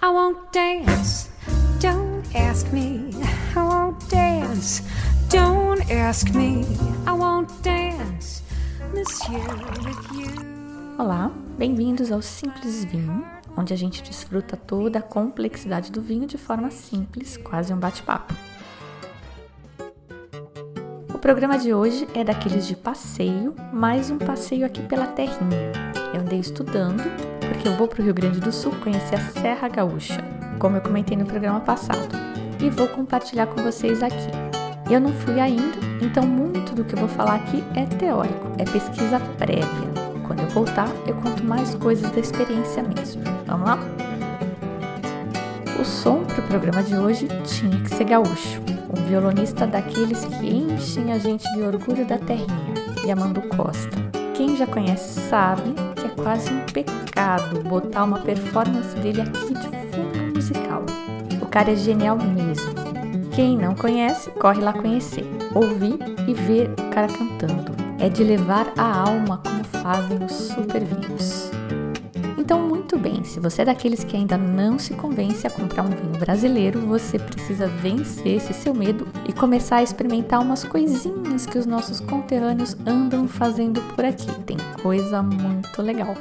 I won't dance. Don't ask me. I won't dance. Don't ask me. I won't dance. Monsieur with you. Olá, bem-vindos ao Simples Vinho, onde a gente desfruta toda a complexidade do vinho de forma simples, quase um bate-papo. O programa de hoje é daqueles de passeio, mais um passeio aqui pela terrinha. Eu andei estudando, porque eu vou para o Rio Grande do Sul conhecer a Serra Gaúcha, como eu comentei no programa passado, e vou compartilhar com vocês aqui. Eu não fui ainda, então muito do que eu vou falar aqui é teórico, é pesquisa prévia. Quando eu voltar, eu conto mais coisas da experiência mesmo. Vamos lá? O som para o programa de hoje tinha que ser gaúcho um violonista daqueles que enchem a gente de orgulho da terrinha, Yamandu Costa. Quem já conhece sabe que é quase um pecado botar uma performance dele aqui de fundo musical. O cara é genial mesmo. Quem não conhece, corre lá conhecer, ouvir e ver o cara cantando. É de levar a alma como fazem os super vinhos. Então, muito bem, se você é daqueles que ainda não se convence a comprar um vinho brasileiro, você precisa vencer esse seu medo e começar a experimentar umas coisinhas que os nossos conterrâneos andam fazendo por aqui. Tem coisa muito legal.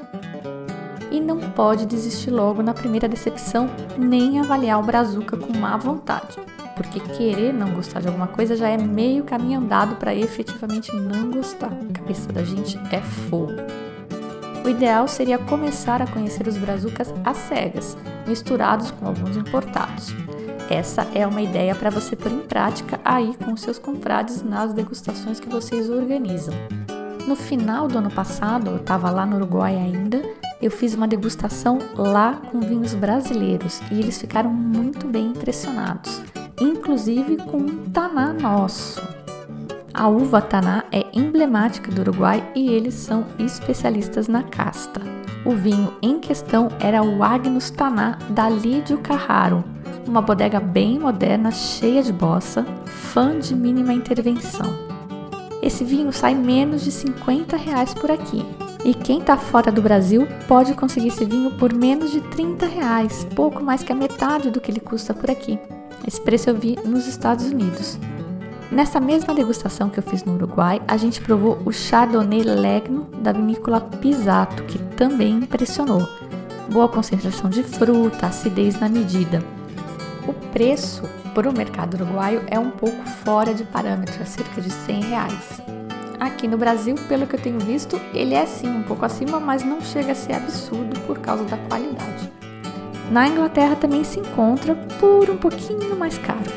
E não pode desistir logo na primeira decepção, nem avaliar o Brazuca com má vontade, porque querer não gostar de alguma coisa já é meio caminho andado para efetivamente não gostar. A cabeça da gente é fogo. O ideal seria começar a conhecer os brazucas às cegas, misturados com alguns importados. Essa é uma ideia para você pôr em prática aí com seus confrades nas degustações que vocês organizam. No final do ano passado, eu estava lá no Uruguai ainda, eu fiz uma degustação lá com vinhos brasileiros e eles ficaram muito bem impressionados, inclusive com um taná nosso. A uva Taná é emblemática do Uruguai e eles são especialistas na casta. O vinho em questão era o Agnus Taná da Lídio Carraro, uma bodega bem moderna, cheia de bossa, fã de mínima intervenção. Esse vinho sai menos de 50 reais por aqui. E quem está fora do Brasil pode conseguir esse vinho por menos de 30 reais, pouco mais que a metade do que ele custa por aqui. Esse preço eu vi nos Estados Unidos. Nessa mesma degustação que eu fiz no Uruguai, a gente provou o Chardonnay Legno da vinícola Pisato, que também impressionou. Boa concentração de fruta, acidez na medida. O preço para o mercado uruguaio é um pouco fora de parâmetro, é cerca de 100 reais. Aqui no Brasil, pelo que eu tenho visto, ele é sim um pouco acima, mas não chega a ser absurdo por causa da qualidade. Na Inglaterra também se encontra por um pouquinho mais caro.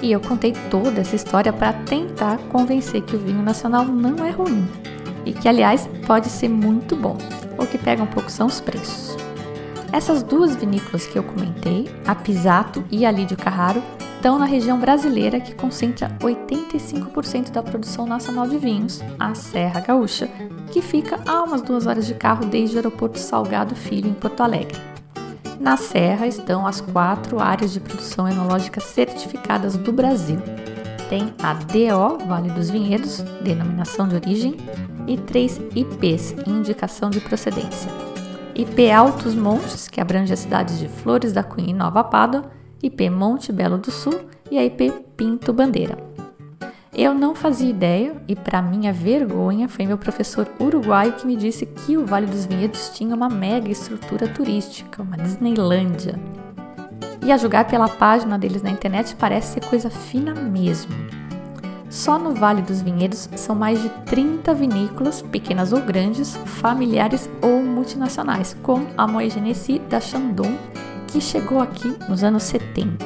E eu contei toda essa história para tentar convencer que o vinho nacional não é ruim e que, aliás, pode ser muito bom. O que pega um pouco são os preços. Essas duas vinícolas que eu comentei, a Pisato e a Lídio Carraro, estão na região brasileira que concentra 85% da produção nacional de vinhos, a Serra Gaúcha, que fica a umas duas horas de carro desde o aeroporto Salgado Filho, em Porto Alegre. Na Serra estão as quatro áreas de produção enológica certificadas do Brasil. Tem a DO, Vale dos Vinhedos, denominação de origem, e três IPs, indicação de procedência. IP Altos Montes, que abrange as cidades de Flores da Cunha e Nova Pádua, IP Monte Belo do Sul e a IP Pinto Bandeira. Eu não fazia ideia e, para minha vergonha, foi meu professor uruguaio que me disse que o Vale dos Vinhedos tinha uma mega estrutura turística, uma Disneylândia. E a julgar pela página deles na internet parece ser coisa fina mesmo. Só no Vale dos Vinhedos são mais de 30 vinícolas, pequenas ou grandes, familiares ou multinacionais, como a Moët Genesy da Chandon, que chegou aqui nos anos 70.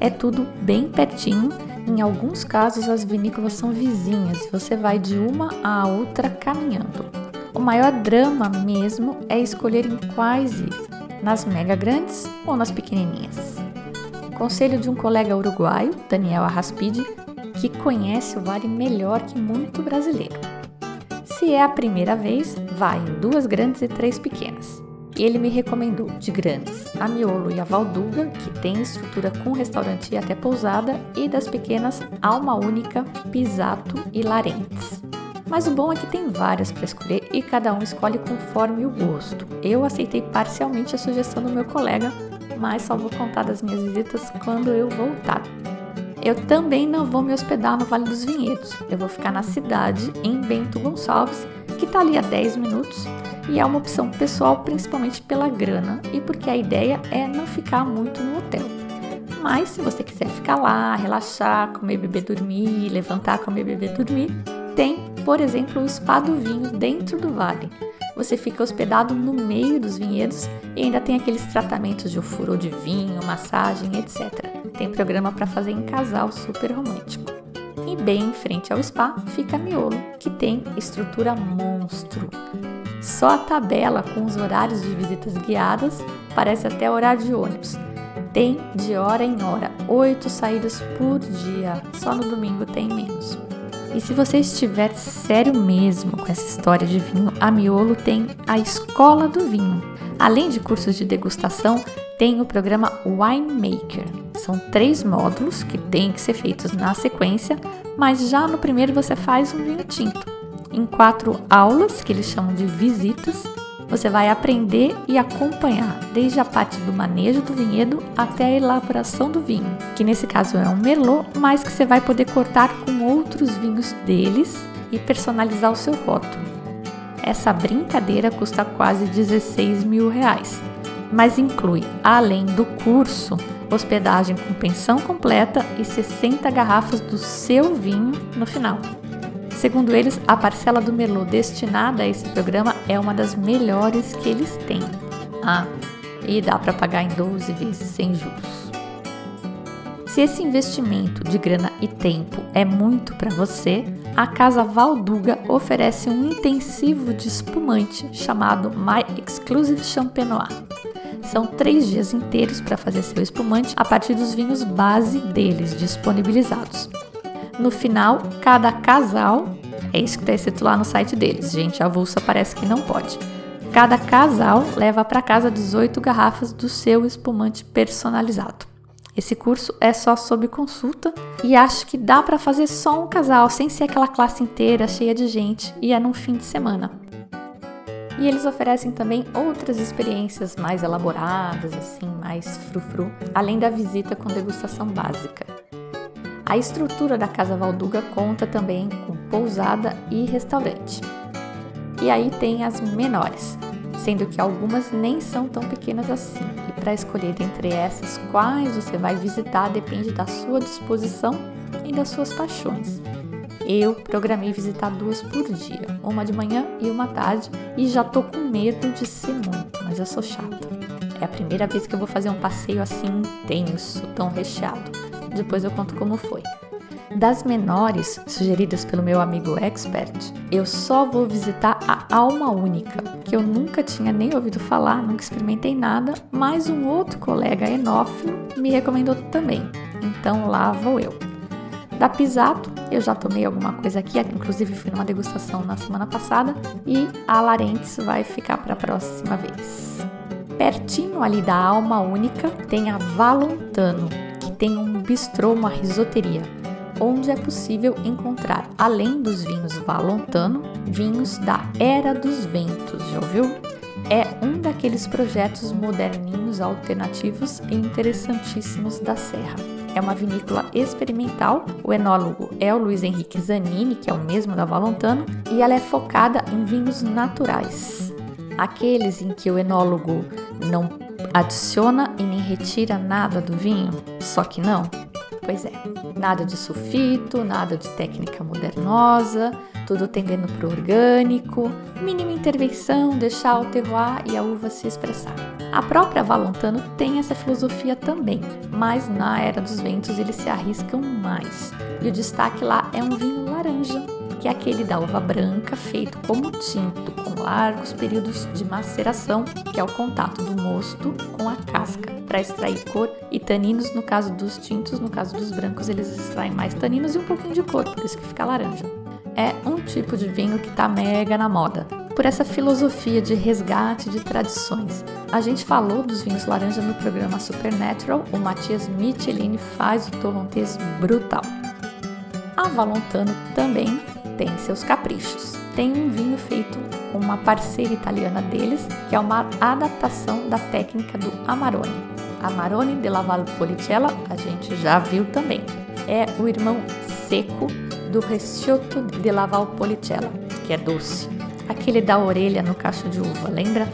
É tudo bem pertinho em alguns casos, as vinícolas são vizinhas e você vai de uma à outra caminhando. O maior drama mesmo é escolher em quais ir, nas mega grandes ou nas pequenininhas. Conselho de um colega uruguaio, Daniel Arraspide, que conhece o vale melhor que muito brasileiro. Se é a primeira vez, vai em duas grandes e três pequenas e ele me recomendou de grandes a Miolo e a Valduga, que tem estrutura com restaurante e até pousada, e das pequenas Alma Única, Pisato e Larentes. Mas o bom é que tem várias para escolher e cada um escolhe conforme o gosto. Eu aceitei parcialmente a sugestão do meu colega, mas só vou contar das minhas visitas quando eu voltar. Eu também não vou me hospedar no Vale dos Vinhedos. Eu vou ficar na cidade, em Bento Gonçalves, que está ali a 10 minutos, e é uma opção pessoal principalmente pela grana e porque a ideia é não ficar muito no hotel. Mas se você quiser ficar lá, relaxar, comer, beber, dormir, levantar, comer, beber, dormir, tem, por exemplo, o Spa do Vinho dentro do vale. Você fica hospedado no meio dos vinhedos e ainda tem aqueles tratamentos de furo de vinho, massagem, etc. Tem programa para fazer em casal super romântico. E bem em frente ao spa fica Miolo, que tem estrutura monstro. Só a tabela com os horários de visitas guiadas parece até horário de ônibus. Tem de hora em hora, oito saídas por dia. Só no domingo tem menos. E se você estiver sério mesmo com essa história de vinho, a Miolo tem a Escola do Vinho. Além de cursos de degustação, tem o programa Winemaker. São três módulos que têm que ser feitos na sequência, mas já no primeiro você faz um vinho tinto. Em quatro aulas, que eles chamam de visitas, você vai aprender e acompanhar desde a parte do manejo do vinhedo até a elaboração do vinho, que nesse caso é um merlot, mas que você vai poder cortar com outros vinhos deles e personalizar o seu rótulo. Essa brincadeira custa quase 16 mil reais, mas inclui, além do curso, hospedagem com pensão completa e 60 garrafas do seu vinho no final. Segundo eles, a parcela do Merlot destinada a esse programa é uma das melhores que eles têm. Ah, e dá para pagar em 12 vezes sem juros. Se esse investimento de grana e tempo é muito para você, a Casa Valduga oferece um intensivo de espumante chamado My Exclusive Champenois. São três dias inteiros para fazer seu espumante a partir dos vinhos base deles disponibilizados. No final, cada casal, é isso que está escrito lá no site deles, gente, avulsa parece que não pode. Cada casal leva para casa 18 garrafas do seu espumante personalizado. Esse curso é só sob consulta e acho que dá para fazer só um casal, sem ser aquela classe inteira cheia de gente, e é num fim de semana. E eles oferecem também outras experiências mais elaboradas, assim, mais frufru, além da visita com degustação básica. A estrutura da Casa Valduga conta também com pousada e restaurante. E aí tem as menores, sendo que algumas nem são tão pequenas assim. E para escolher entre essas quais você vai visitar depende da sua disposição e das suas paixões. Eu programei visitar duas por dia, uma de manhã e uma tarde, e já tô com medo de ser muito, mas eu sou chata. É a primeira vez que eu vou fazer um passeio assim intenso, tão recheado. Depois eu conto como foi. Das menores, sugeridas pelo meu amigo expert, eu só vou visitar a Alma Única, que eu nunca tinha nem ouvido falar, nunca experimentei nada, mas um outro colega enófilo me recomendou também. Então lá vou eu. Da Pisato, eu já tomei alguma coisa aqui, inclusive fui numa degustação na semana passada, e a Larentes vai ficar para a próxima vez. Pertinho ali da Alma Única tem a Valontano, tem um bistrô, uma risoteria, onde é possível encontrar, além dos vinhos Valontano, vinhos da Era dos Ventos, já ouviu? É um daqueles projetos moderninhos, alternativos e interessantíssimos da Serra. É uma vinícola experimental, o enólogo é o Luiz Henrique Zanini, que é o mesmo da Valontano, e ela é focada em vinhos naturais. Aqueles em que o enólogo não adiciona e nem retira nada do vinho? Só que não? Pois é, nada de sulfito, nada de técnica modernosa, tudo tendendo para o orgânico, mínima intervenção, deixar o terroir e a uva se expressar. A própria Valontano tem essa filosofia também, mas na Era dos Ventos eles se arriscam mais. E o destaque lá é um vinho laranja, que é aquele da uva branca feito como tinto, com largos períodos de maceração, que é o contato do mosto com a casca, para extrair cor e taninos. No caso dos tintos, no caso dos brancos, eles extraem mais taninos e um pouquinho de cor, por isso que fica laranja. É um tipo de vinho que está mega na moda, por essa filosofia de resgate de tradições. A gente falou dos vinhos laranja no programa Supernatural, o Matias Michelini faz o torrontés brutal. A Valontano também tem seus caprichos. Tem um vinho feito com uma parceira italiana deles, que é uma adaptação da técnica do Amarone. Amarone de Laval Policella, a gente já viu também. É o irmão seco do Recioto de Laval Policella, que é doce. Aquele da orelha no cacho de uva, lembra?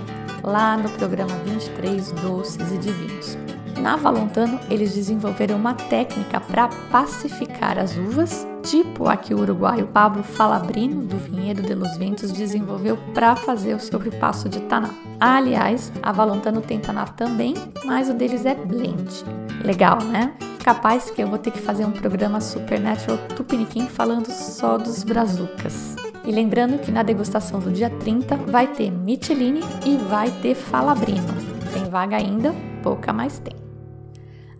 Lá no programa 23 Doces e Divinos. Na Valontano, eles desenvolveram uma técnica para pacificar as uvas, tipo a que o uruguaio Pablo Falabrino, do Vinhedo de los Ventos, desenvolveu para fazer o seu ripasso de taná. Aliás, a Valontano tem taná também, mas o deles é blend. Legal, né? Capaz que eu vou ter que fazer um programa Supernatural Tupiniquim falando só dos brazucas. E lembrando que na degustação do dia 30 vai ter Michelini e vai ter Falabrino. Tem vaga ainda, pouca mais tem.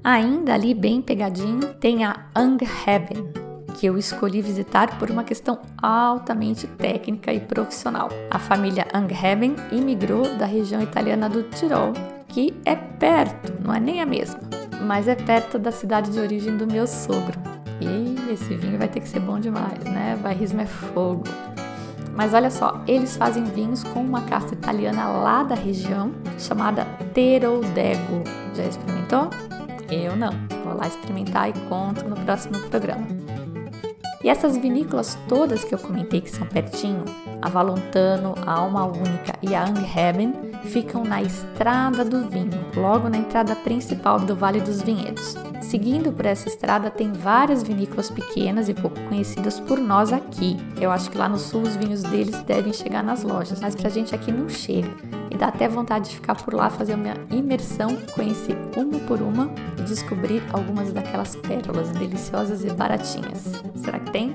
Ainda ali bem pegadinho tem a Angheaven, que eu escolhi visitar por uma questão altamente técnica e profissional. A família Angheaven imigrou da região italiana do Tirol, que é perto, não é nem a mesma, mas é perto da cidade de origem do meu sogro. E esse vinho vai ter que ser bom demais, né? Bairrismo é fogo. Mas olha só, eles fazem vinhos com uma casta italiana lá da região chamada Terodego. Já experimentou? Eu não. Vou lá experimentar e conto no próximo programa. E essas vinícolas todas que eu comentei que são pertinho, a Valontano, a Alma Única e a Angheben, ficam na Estrada do Vinho, logo na entrada principal do Vale dos Vinhedos. Seguindo por essa estrada tem várias vinícolas pequenas e pouco conhecidas por nós aqui. Eu acho que lá no sul os vinhos deles devem chegar nas lojas, mas pra gente aqui não chega. E dá até vontade de ficar por lá, fazer uma imersão, conhecer uma por uma e descobrir algumas daquelas pérolas deliciosas e baratinhas. Será que tem?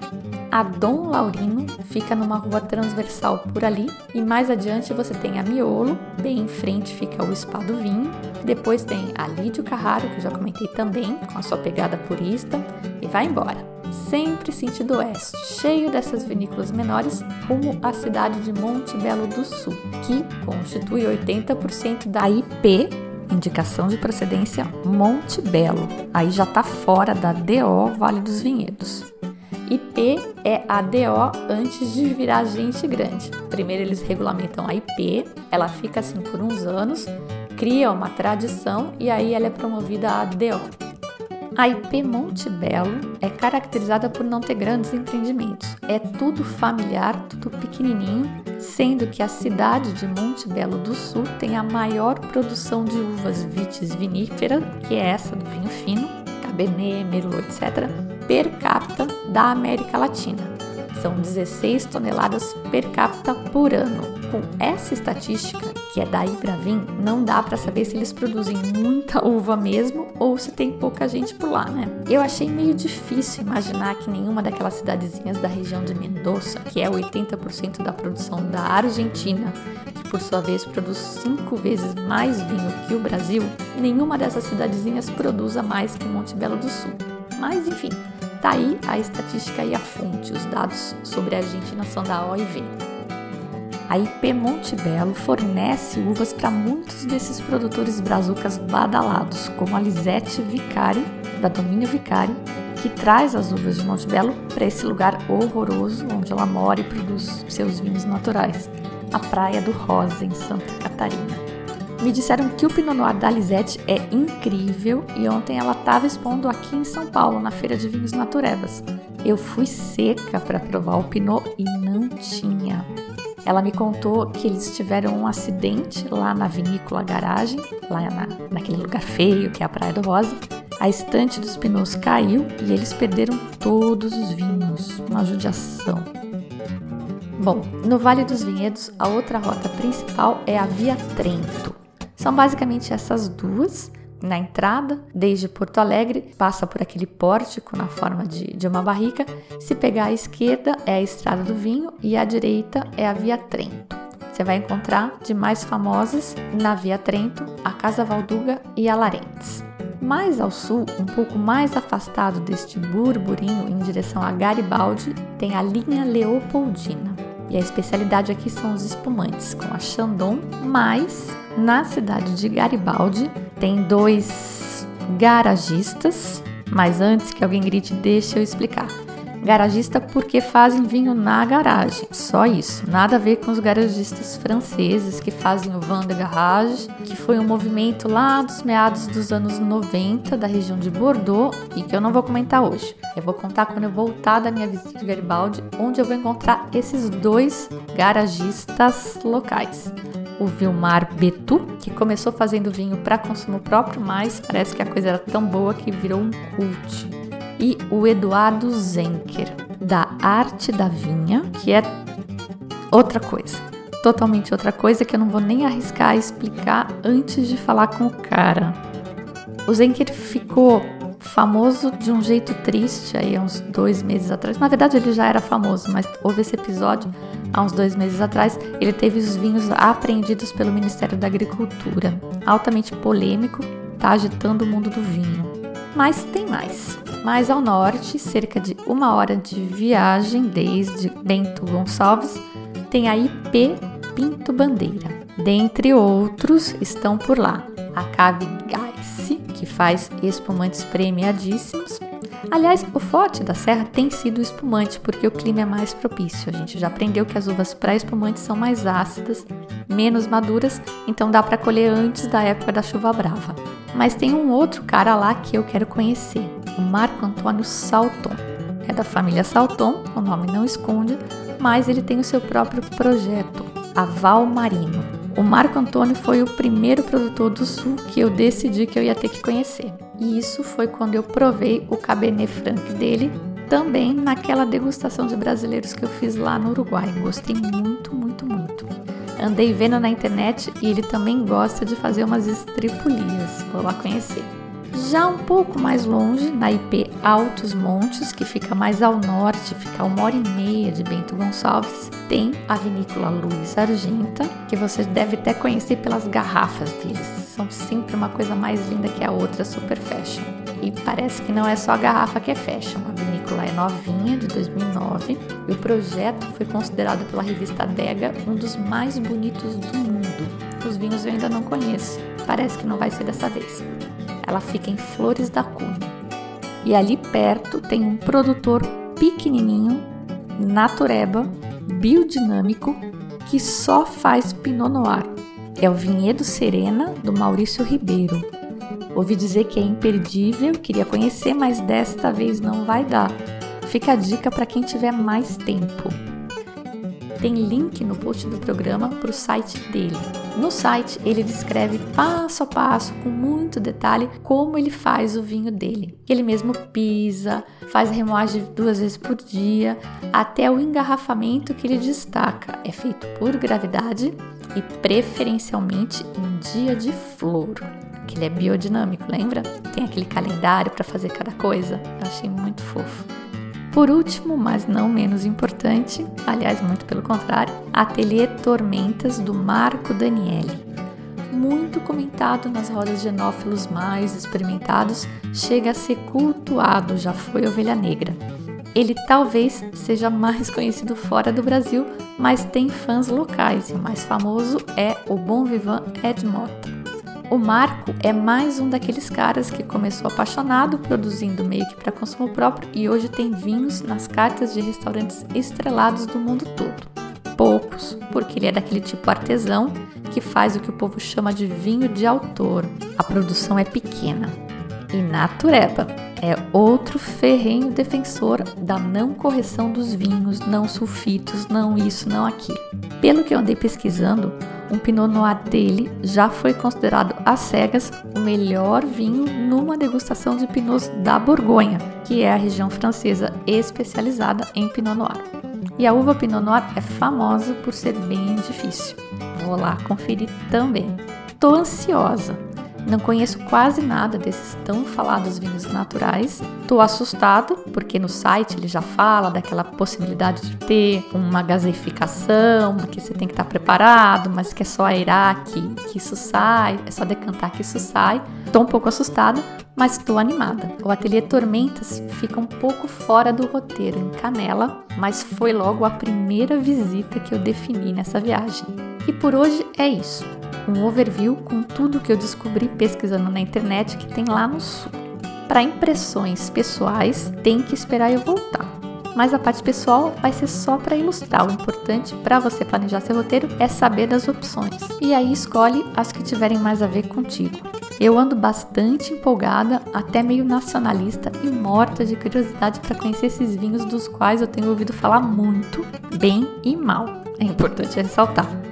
A Dom Laurino fica numa rua transversal por ali e mais adiante você tem a Miolo, bem em frente fica o Spa do Vinho, depois tem a Lídio Carraro, que eu já comentei também, com a sua pegada purista, e vai embora. Sempre sentido oeste, cheio dessas vinícolas menores, rumo à cidade de Monte Belo do Sul, que constitui 80% da IP indicação de procedência Monte Belo. Aí já está fora da DO Vale dos Vinhedos. IP é a DO antes de virar gente grande. Primeiro eles regulamentam a IP, ela fica assim por uns anos, cria uma tradição e aí ela é promovida a DO. A IP Monte Belo é caracterizada por não ter grandes empreendimentos. É tudo familiar, tudo pequenininho, sendo que a cidade de Monte Belo do Sul tem a maior produção de uvas vitis vinífera, que é essa do vinho fino, Cabernet, Merlot, etc per capita da América Latina. São 16 toneladas per capita por ano. Com essa estatística, que é da Ibravin, não dá para saber se eles produzem muita uva mesmo ou se tem pouca gente por lá, né? Eu achei meio difícil imaginar que nenhuma daquelas cidadezinhas da região de Mendoza, que é 80% da produção da Argentina, que por sua vez produz cinco vezes mais vinho que o Brasil, nenhuma dessas cidadezinhas produza mais que Monte Belo do Sul. Mas enfim, Tá aí a estatística e a fonte, os dados sobre a Argentina são da OIV. A IP Monte Belo fornece uvas para muitos desses produtores brazucas badalados, como a Lisete Vicari, da Domínio Vicari, que traz as uvas de Monte Belo para esse lugar horroroso onde ela mora e produz seus vinhos naturais, a Praia do Rosa, em Santa Catarina. Me disseram que o Pinot Noir da Lisette é incrível e ontem ela estava expondo aqui em São Paulo, na Feira de Vinhos Naturebas. Eu fui seca para provar o Pinot e não tinha. Ela me contou que eles tiveram um acidente lá na vinícola garagem, lá na, naquele lugar feio que é a Praia do Rosa. A estante dos pneus caiu e eles perderam todos os vinhos. Uma judiação. Bom, no Vale dos Vinhedos, a outra rota principal é a Via Trento. São basicamente essas duas. Na entrada, desde Porto Alegre, passa por aquele pórtico na forma de, de uma barrica. Se pegar à esquerda é a Estrada do Vinho e à direita é a Via Trento. Você vai encontrar de mais famosas na Via Trento, a Casa Valduga e a Larentes. Mais ao sul, um pouco mais afastado deste burburinho em direção a Garibaldi, tem a linha Leopoldina. E a especialidade aqui são os espumantes, com a Chandon, mas na cidade de Garibaldi tem dois garagistas, mas antes que alguém grite, deixa eu explicar. Garagista porque fazem vinho na garagem, só isso. Nada a ver com os garagistas franceses que fazem o vin de garage, que foi um movimento lá dos meados dos anos 90 da região de Bordeaux e que eu não vou comentar hoje. Eu vou contar quando eu voltar da minha visita de Garibaldi, onde eu vou encontrar esses dois garagistas locais o Vilmar Betu, que começou fazendo vinho para consumo próprio, mas parece que a coisa era tão boa que virou um cult. E o Eduardo Zenker, da Arte da Vinha, que é outra coisa. Totalmente outra coisa que eu não vou nem arriscar explicar antes de falar com o cara. O Zenker ficou famoso de um jeito triste aí há uns dois meses atrás. Na verdade, ele já era famoso, mas houve esse episódio há uns dois meses atrás. Ele teve os vinhos apreendidos pelo Ministério da Agricultura. Altamente polêmico, tá agitando o mundo do vinho. Mas tem mais. Mais ao norte, cerca de uma hora de viagem desde Bento Gonçalves, tem a IP Pinto Bandeira. Dentre outros estão por lá a Cave faz espumantes premiadíssimos. Aliás, o forte da serra tem sido o espumante, porque o clima é mais propício. A gente já aprendeu que as uvas pré-espumantes são mais ácidas, menos maduras, então dá para colher antes da época da chuva brava. Mas tem um outro cara lá que eu quero conhecer, o Marco Antônio Salton. É da família Salton, o nome não esconde, mas ele tem o seu próprio projeto, a Val Marino. O Marco Antônio foi o primeiro produtor do Sul que eu decidi que eu ia ter que conhecer. E isso foi quando eu provei o Cabernet Franc dele, também naquela degustação de brasileiros que eu fiz lá no Uruguai. Gostei muito, muito, muito. Andei vendo na internet e ele também gosta de fazer umas estripulias. Vou lá conhecer. Já um pouco mais longe, na IP Altos Montes, que fica mais ao norte, fica uma hora e meia de Bento Gonçalves, tem a vinícola Luiz Argenta, que você deve até conhecer pelas garrafas deles. São sempre uma coisa mais linda que a outra, super fashion. E parece que não é só a garrafa que é fashion. A vinícola é novinha, de 2009, e o projeto foi considerado pela revista Dega um dos mais bonitos do mundo. Os vinhos eu ainda não conheço. Parece que não vai ser dessa vez. Ela fica em Flores da Cunha. E ali perto tem um produtor pequenininho, natureba, biodinâmico, que só faz Pinot Noir. É o Vinhedo Serena, do Maurício Ribeiro. Ouvi dizer que é imperdível, queria conhecer, mas desta vez não vai dar. Fica a dica para quem tiver mais tempo tem link no post do programa para o site dele. No site, ele descreve passo a passo, com muito detalhe, como ele faz o vinho dele. Ele mesmo pisa, faz remoagem duas vezes por dia, até o engarrafamento que ele destaca é feito por gravidade e preferencialmente em dia de flor que ele é biodinâmico, lembra? Tem aquele calendário para fazer cada coisa. Eu achei muito fofo. Por último, mas não menos importante, aliás, muito pelo contrário, Ateliê Tormentas do Marco Daniele. Muito comentado nas rodas de enófilos mais experimentados, chega a ser cultuado, já foi Ovelha Negra. Ele talvez seja mais conhecido fora do Brasil, mas tem fãs locais e o mais famoso é o Bom Vivant Ed Mota. O Marco é mais um daqueles caras que começou apaixonado produzindo meio que para consumo próprio e hoje tem vinhos nas cartas de restaurantes estrelados do mundo todo. Poucos, porque ele é daquele tipo artesão que faz o que o povo chama de vinho de autor. A produção é pequena. E Natureba é outro ferrenho defensor da não correção dos vinhos, não sulfitos, não isso, não aquilo. Pelo que eu andei pesquisando, um Pinot Noir dele já foi considerado às cegas o melhor vinho numa degustação de Pinots da Borgonha, que é a região francesa especializada em Pinot Noir. E a uva Pinot Noir é famosa por ser bem difícil. Vou lá conferir também. Tô ansiosa não conheço quase nada desses tão falados vinhos naturais. Tô assustado, porque no site ele já fala daquela possibilidade de ter uma gaseificação, que você tem que estar preparado, mas que é só aerar que, que isso sai, é só decantar que isso sai. Tô um pouco assustada, mas estou animada. O Ateliê Tormentas fica um pouco fora do roteiro, em Canela, mas foi logo a primeira visita que eu defini nessa viagem. E por hoje é isso um overview com tudo que eu descobri pesquisando na internet que tem lá no sul. Para impressões pessoais, tem que esperar eu voltar. Mas a parte pessoal vai ser só para ilustrar. O importante para você planejar seu roteiro é saber das opções. E aí escolhe as que tiverem mais a ver contigo. Eu ando bastante empolgada, até meio nacionalista e morta de curiosidade para conhecer esses vinhos dos quais eu tenho ouvido falar muito, bem e mal. É importante ressaltar.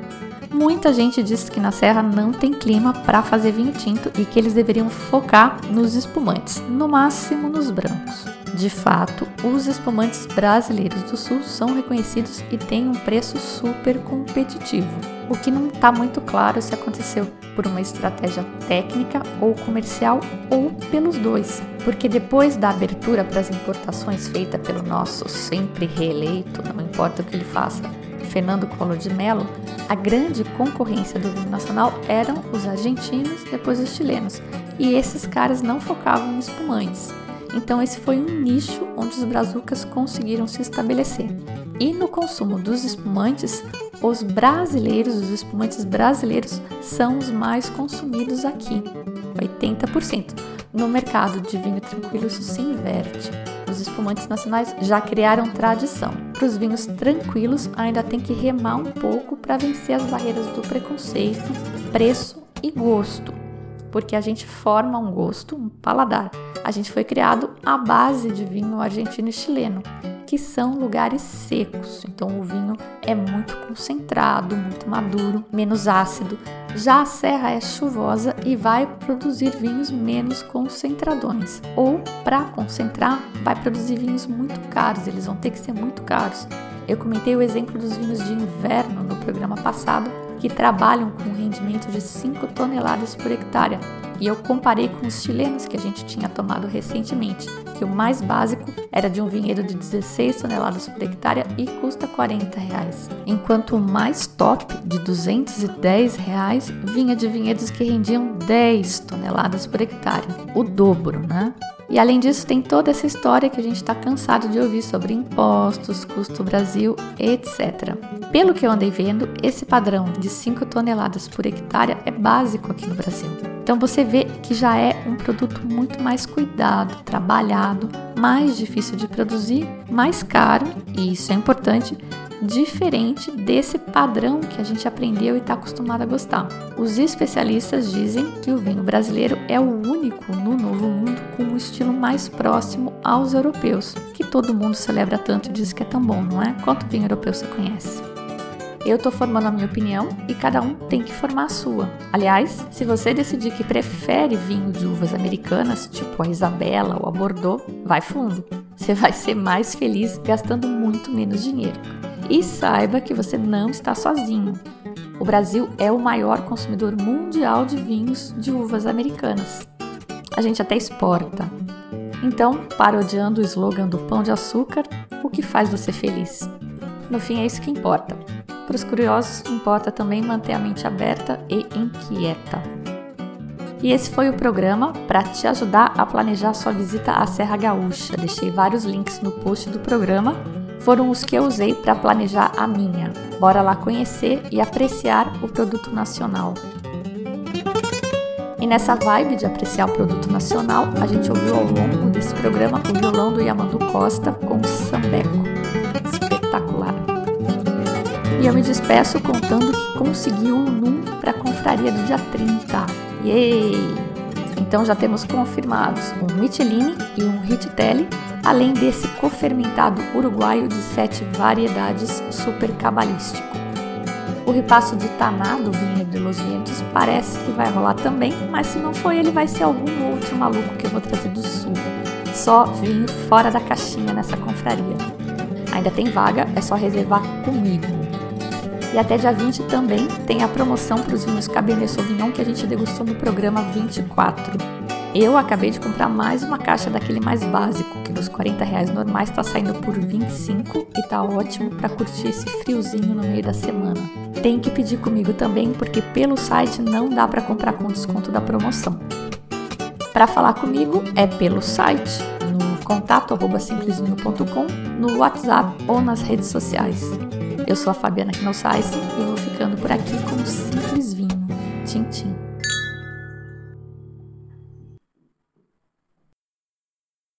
Muita gente diz que na Serra não tem clima para fazer vinho tinto e que eles deveriam focar nos espumantes, no máximo nos brancos. De fato, os espumantes brasileiros do Sul são reconhecidos e têm um preço super competitivo. O que não está muito claro se aconteceu por uma estratégia técnica ou comercial ou pelos dois, porque depois da abertura para as importações feita pelo nosso sempre reeleito, não importa o que ele faça, Fernando Collor de Mello, a grande concorrência do vinho nacional eram os argentinos, depois os chilenos, e esses caras não focavam em espumantes. Então esse foi um nicho onde os brazucas conseguiram se estabelecer. E no consumo dos espumantes, os brasileiros, os espumantes brasileiros são os mais consumidos aqui, 80%. No mercado de vinho tranquilo isso se inverte os espumantes nacionais já criaram tradição. Para os vinhos tranquilos, ainda tem que remar um pouco para vencer as barreiras do preconceito, preço e gosto, porque a gente forma um gosto, um paladar. A gente foi criado à base de vinho argentino e chileno que são lugares secos. Então o vinho é muito concentrado, muito maduro, menos ácido. Já a serra é chuvosa e vai produzir vinhos menos concentradões. Ou para concentrar, vai produzir vinhos muito caros, eles vão ter que ser muito caros. Eu comentei o exemplo dos vinhos de inverno no programa passado, que trabalham com um rendimento de 5 toneladas por hectare. E eu comparei com os chilenos que a gente tinha tomado recentemente, que o mais básico era de um vinhedo de 16 toneladas por hectare e custa 40 reais, enquanto o mais top, de 210 reais, vinha de vinhedos que rendiam 10 toneladas por hectare, o dobro, né? E além disso, tem toda essa história que a gente está cansado de ouvir sobre impostos, custo Brasil, etc. Pelo que eu andei vendo, esse padrão de 5 toneladas por hectare é básico aqui no Brasil. Então você vê que já é um produto muito mais cuidado, trabalhado, mais difícil de produzir, mais caro, e isso é importante, diferente desse padrão que a gente aprendeu e está acostumado a gostar. Os especialistas dizem que o vinho brasileiro é o único no Novo Mundo com um estilo mais próximo aos europeus, que todo mundo celebra tanto e diz que é tão bom, não é? Quanto vinho europeu você conhece? Eu estou formando a minha opinião e cada um tem que formar a sua. Aliás, se você decidir que prefere vinho de uvas americanas, tipo a Isabela ou a Bordeaux, vai fundo. Você vai ser mais feliz gastando muito menos dinheiro. E saiba que você não está sozinho. O Brasil é o maior consumidor mundial de vinhos de uvas americanas. A gente até exporta. Então, parodiando o slogan do pão de açúcar, o que faz você feliz? No fim, é isso que importa. Para os curiosos, importa também manter a mente aberta e inquieta. E esse foi o programa para te ajudar a planejar sua visita à Serra Gaúcha. Deixei vários links no post do programa. Foram os que eu usei para planejar a minha. Bora lá conhecer e apreciar o produto nacional. E nessa vibe de apreciar o produto nacional, a gente ouviu ao longo desse programa o violão do Yamandu Costa com o Sambeco. Eu me despeço contando que consegui um NUM para a confraria do dia 30. Yay! Então já temos confirmados um Michelin e um Rittelli, além desse cofermentado uruguaio de sete variedades super cabalístico. O ripasso de Taná do Vinho de Los Vientos parece que vai rolar também, mas se não for ele, vai ser algum outro maluco que eu vou trazer do sul. Só vinho fora da caixinha nessa confraria. Ainda tem vaga, é só reservar comigo. E até dia 20 também tem a promoção para os vinhos Cabernet Sauvignon que a gente degustou no programa 24. Eu acabei de comprar mais uma caixa daquele mais básico, que nos 40 reais normais está saindo por 25 e tá ótimo para curtir esse friozinho no meio da semana. Tem que pedir comigo também, porque pelo site não dá para comprar com desconto da promoção. Para falar comigo é pelo site, no contato@simplesvinho.com, no WhatsApp ou nas redes sociais. Eu sou a Fabiana Knossaisen e vou ficando por aqui com um simples.